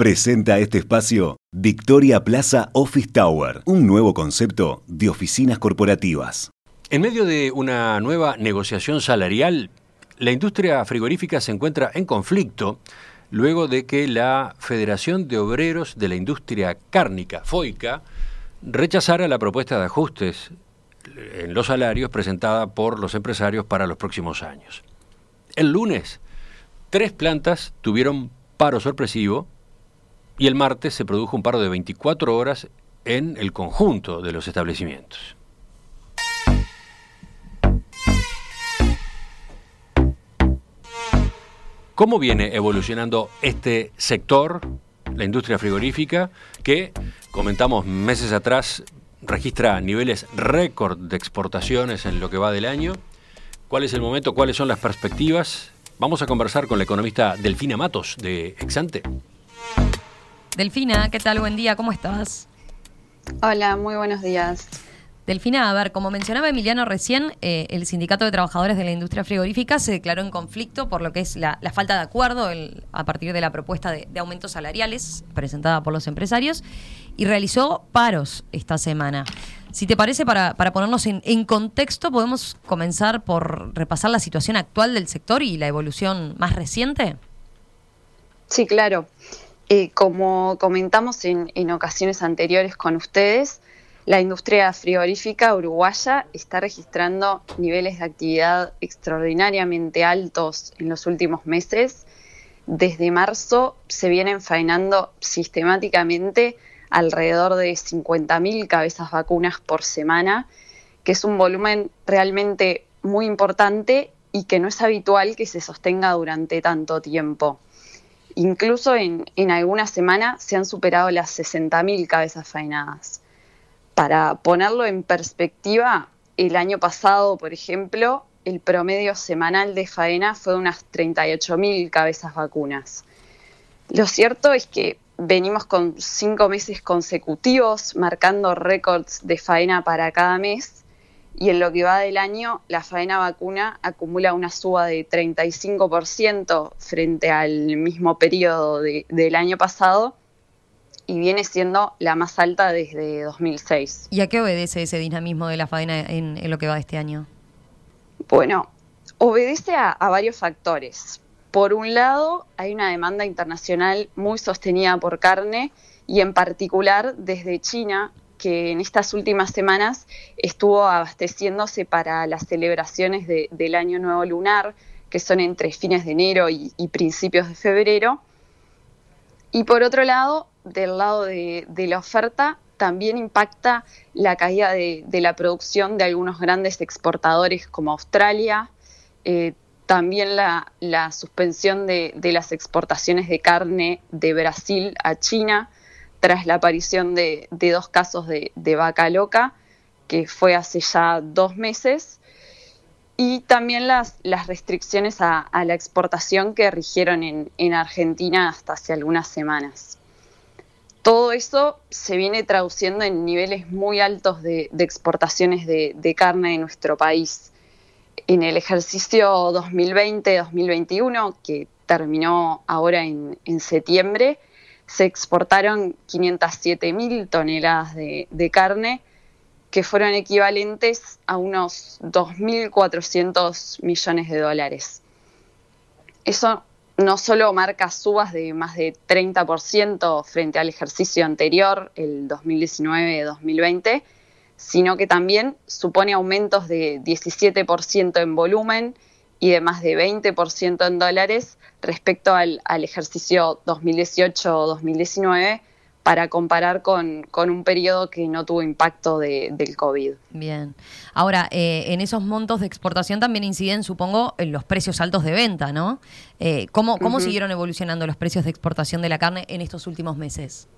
Presenta este espacio Victoria Plaza Office Tower, un nuevo concepto de oficinas corporativas. En medio de una nueva negociación salarial, la industria frigorífica se encuentra en conflicto luego de que la Federación de Obreros de la Industria Cárnica, FOICA, rechazara la propuesta de ajustes en los salarios presentada por los empresarios para los próximos años. El lunes, tres plantas tuvieron paro sorpresivo y el martes se produjo un paro de 24 horas en el conjunto de los establecimientos. ¿Cómo viene evolucionando este sector, la industria frigorífica, que, comentamos meses atrás, registra niveles récord de exportaciones en lo que va del año? ¿Cuál es el momento? ¿Cuáles son las perspectivas? Vamos a conversar con la economista Delfina Matos de Exante. Delfina, ¿qué tal? Buen día, ¿cómo estás? Hola, muy buenos días. Delfina, a ver, como mencionaba Emiliano recién, eh, el Sindicato de Trabajadores de la Industria Frigorífica se declaró en conflicto por lo que es la, falta de acuerdo a partir de la propuesta de, aumentos salariales presentada por los empresarios y realizó paros esta semana. Si te parece, para, ponernos en, en, contexto, podemos comenzar por repasar la situación actual del sector y la evolución más reciente. Sí, claro. Como comentamos en, ocasiones anteriores con ustedes, la industria frigorífica uruguaya está registrando niveles de actividad extraordinariamente altos en los últimos meses. Desde marzo se vienen faenando sistemáticamente alrededor de 50.000 cabezas vacunas por semana, que es un volumen realmente muy importante y que no es habitual que se sostenga durante tanto tiempo. Incluso en, en algunas semanas se han superado las 60.000 cabezas faenadas. Para ponerlo en perspectiva, el año pasado, por ejemplo, el promedio semanal de faena fue de unas 38.000 cabezas vacunas. Lo cierto es que venimos con cinco meses consecutivos marcando récords de faena para cada mes y en lo que va del año, la faena vacuna acumula una suba de 35% frente al mismo periodo del año pasado y viene siendo la más alta desde 2006. ¿Y a qué obedece ese dinamismo de la faena en, lo que va de este año? Bueno, obedece a varios factores. Por un lado, hay una demanda internacional muy sostenida por carne y en particular desde China, que en estas últimas semanas estuvo abasteciéndose para las celebraciones del Año Nuevo Lunar, que son entre fines de enero y, principios de febrero. Y por otro lado, del lado de, la oferta, también impacta la caída de, la producción de algunos grandes exportadores como Australia, eh, también la, suspensión de, las exportaciones de carne de Brasil a China, tras la aparición de, dos casos de, vaca loca, que fue hace ya dos meses, y también las, restricciones a, la exportación que rigieron en, Argentina hasta hace algunas semanas. Todo eso se viene traduciendo en niveles muy altos de, exportaciones de, carne en nuestro país. En el ejercicio 2020-2021, que terminó ahora en septiembre, se exportaron 507 mil toneladas de, carne, que fueron equivalentes a unos 2.400 millones de dólares. Eso no solo marca subas de más de 30% frente al ejercicio anterior, el 2019-2020, sino que también supone aumentos de 17% en volumen y de más de 20% en dólares respecto al, ejercicio 2018-2019 para comparar con, un periodo que no tuvo impacto del COVID. Bien. Ahora, eh, en esos montos de exportación también inciden, supongo, en los precios altos de venta, ¿no? Eh, ¿Cómo, cómo siguieron evolucionando los precios de exportación de la carne en estos últimos meses?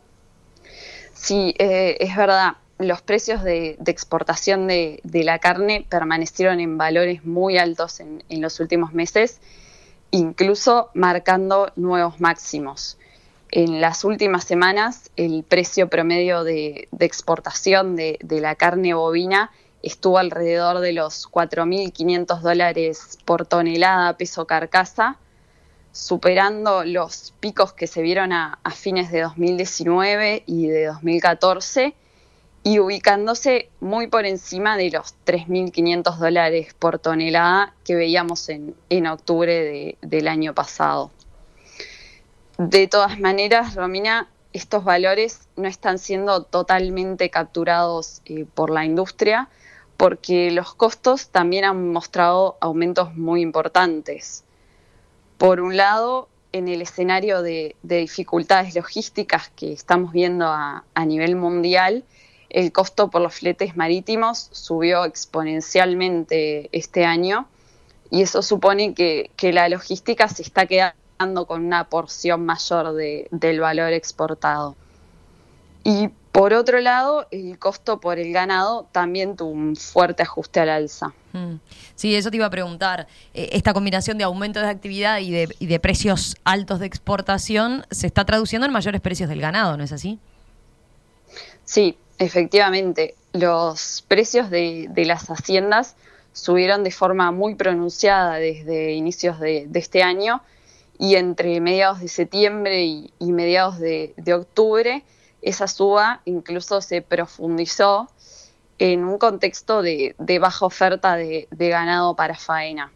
Sí, eh, es verdad los precios de, exportación de, la carne permanecieron en valores muy altos en, los últimos meses, incluso marcando nuevos máximos. En las últimas semanas, el precio promedio de, exportación de, la carne bovina estuvo alrededor de los 4.500 dólares por tonelada peso carcasa, superando los picos que se vieron a, fines de 2019 y de 2014 y ubicándose muy por encima de los 3.500 dólares por tonelada que veíamos en, octubre del año pasado. De todas maneras, Romina, estos valores no están siendo totalmente capturados eh, por la industria porque los costos también han mostrado aumentos muy importantes. Por un lado, en el escenario de, dificultades logísticas que estamos viendo a, nivel mundial, el costo por los fletes marítimos subió exponencialmente este año y eso supone que, la logística se está quedando con una porción mayor del valor exportado. Y por otro lado, el costo por el ganado también tuvo un fuerte ajuste al alza. Mm. Sí, eso te iba a preguntar. Eh, esta combinación de aumento de actividad y de, precios altos de exportación se está traduciendo en mayores precios del ganado, ¿no es así? Sí, efectivamente. Los precios de, las haciendas subieron de forma muy pronunciada desde inicios de, este año y entre mediados de septiembre y, mediados de octubre esa suba incluso se profundizó en un contexto de, baja oferta de, ganado para faena.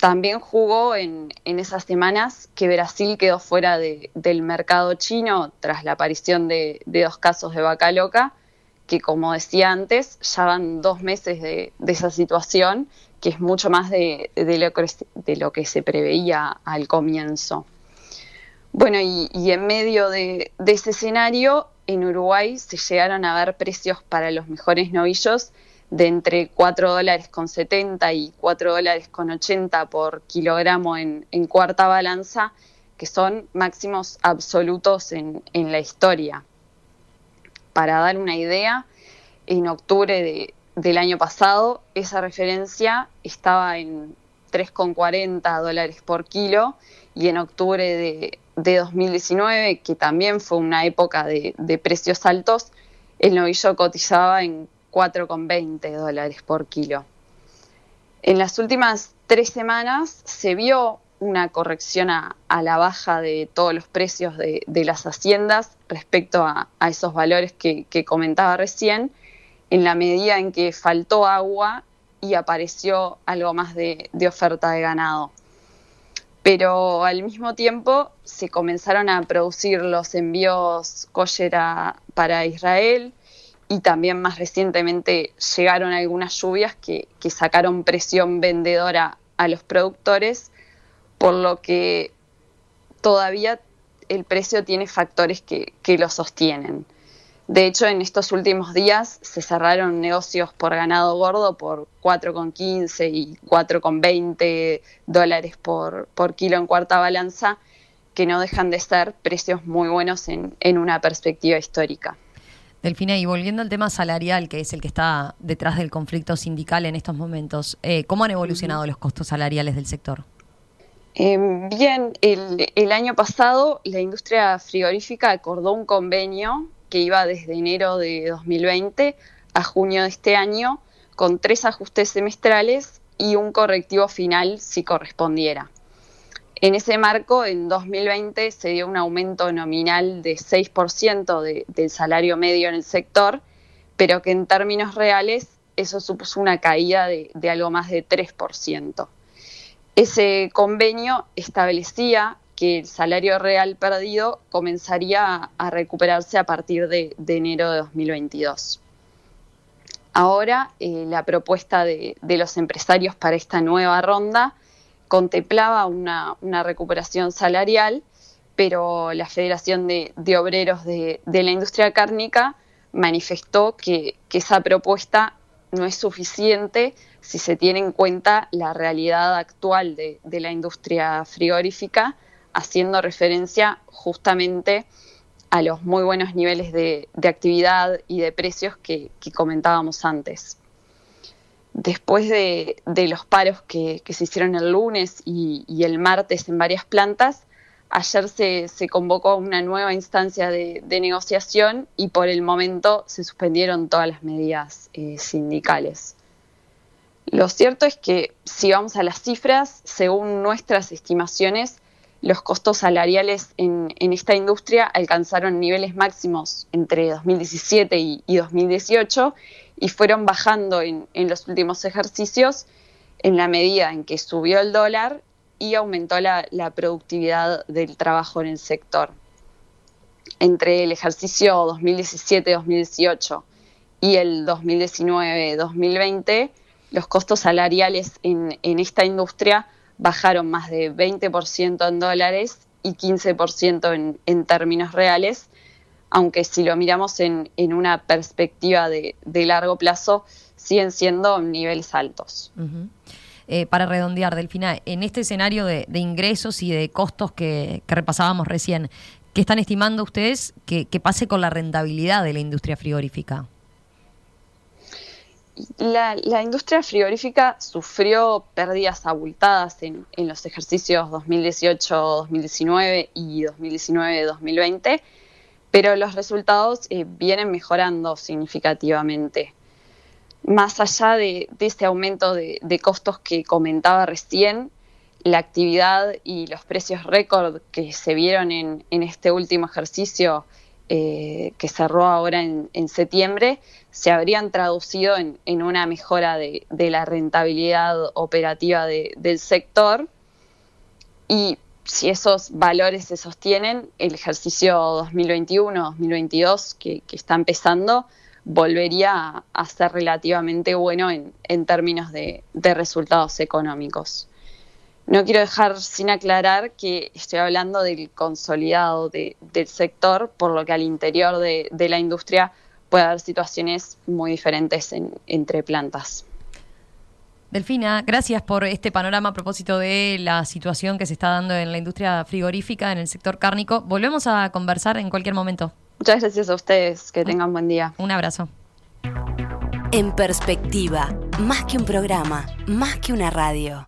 También jugó en, esas semanas que Brasil quedó fuera del mercado chino tras la aparición de, dos casos de vaca loca, que como decía antes, ya van dos meses de, esa situación, que es mucho más de, lo que, se preveía al comienzo. Bueno, y, en medio de, ese escenario, en Uruguay se llegaron a ver precios para los mejores novillos de entre 4 dólares con 70 y 4 dólares con 80 por kilogramo en, cuarta balanza, que son máximos absolutos en, la historia. Para dar una idea, en octubre del año pasado esa referencia estaba en 3,40 dólares por kilo y en octubre de, de 2019, que también fue una época de, precios altos, el novillo cotizaba en 4,20 dólares por kilo. En las últimas tres semanas se vio una corrección a, la baja de todos los precios de, las haciendas respecto a, esos valores que, comentaba recién, en la medida en que faltó agua y apareció algo más de oferta de ganado pero al mismo tiempo se comenzaron a producir los envíos kosher para Israel y también más recientemente llegaron algunas lluvias que, sacaron presión vendedora a los productores, por lo que todavía el precio tiene factores que, lo sostienen. De hecho, en estos últimos días se cerraron negocios por ganado gordo por 4,15 y 4,20 dólares por, por kilo en cuarta balanza, que no dejan de ser precios muy buenos en, una perspectiva histórica. Delfina, y volviendo al tema salarial, que es el que está detrás del conflicto sindical en estos momentos, eh, ¿cómo han evolucionado los costos salariales del sector? Eh, bien, el, el, año pasado la industria frigorífica acordó un convenio que iba desde enero de 2020 a junio de este año, con tres ajustes semestrales y un correctivo final si correspondiera. En ese marco, en 2020 se dio un aumento nominal de 6% del salario medio en el sector, pero que en términos reales eso supuso una caída de, algo más de 3%. Ese convenio establecía que el salario real perdido comenzaría a, recuperarse a partir de, enero de 2022. Ahora, eh, la propuesta de, los empresarios para esta nueva ronda contemplaba una, recuperación salarial, pero la Federación de, Obreros de, la Industria Cárnica manifestó que, esa propuesta no es suficiente si se tiene en cuenta la realidad actual de la industria frigorífica haciendo referencia justamente a los muy buenos niveles de, actividad y de precios que, comentábamos antes. Después de, los paros que, se hicieron el lunes y, el martes en varias plantas, ayer se, convocó una nueva instancia de, negociación y por el momento se suspendieron todas las medidas eh, sindicales. Lo cierto es que si vamos a las cifras, según nuestras estimaciones, los costos salariales en, esta industria alcanzaron niveles máximos entre 2017 y, 2018 y fueron bajando en, los últimos ejercicios en la medida en que subió el dólar y aumentó la, productividad del trabajo en el sector. Entre el ejercicio 2017-2018 y el 2019-2020, los costos salariales en, en esta industria bajaron más de 20% en dólares y 15% en, en, términos reales, aunque si lo miramos en, una perspectiva de, largo plazo, siguen siendo niveles altos. Eh, para redondear, Delfina, en este escenario de, ingresos y de costos que, repasábamos recién, ¿qué están estimando ustedes que pase con la rentabilidad de la industria frigorífica? la, industria frigorífica sufrió pérdidas abultadas en, los ejercicios 2018-2019 y 2019-2020, pero los resultados eh, vienen mejorando significativamente. Más allá de, este aumento de, costos que comentaba recién, la actividad y los precios récord que se vieron en este último ejercicio eh, que cerró ahora en, septiembre, se habrían traducido en, una mejora de, la rentabilidad operativa del sector. Y si esos valores se sostienen, el ejercicio 2021-2022 que, está empezando volvería a, ser relativamente bueno en, términos de resultados económicos. No quiero dejar sin aclarar que estoy hablando del consolidado del sector, por lo que al interior de, la industria puede haber situaciones muy diferentes entre plantas. Delfina, gracias por este panorama a propósito de la situación que se está dando en la industria frigorífica, en el sector cárnico. Volvemos a conversar en cualquier momento. Muchas gracias a ustedes, que tengan buen día. Un abrazo. En perspectiva, más que un programa, más que una radio.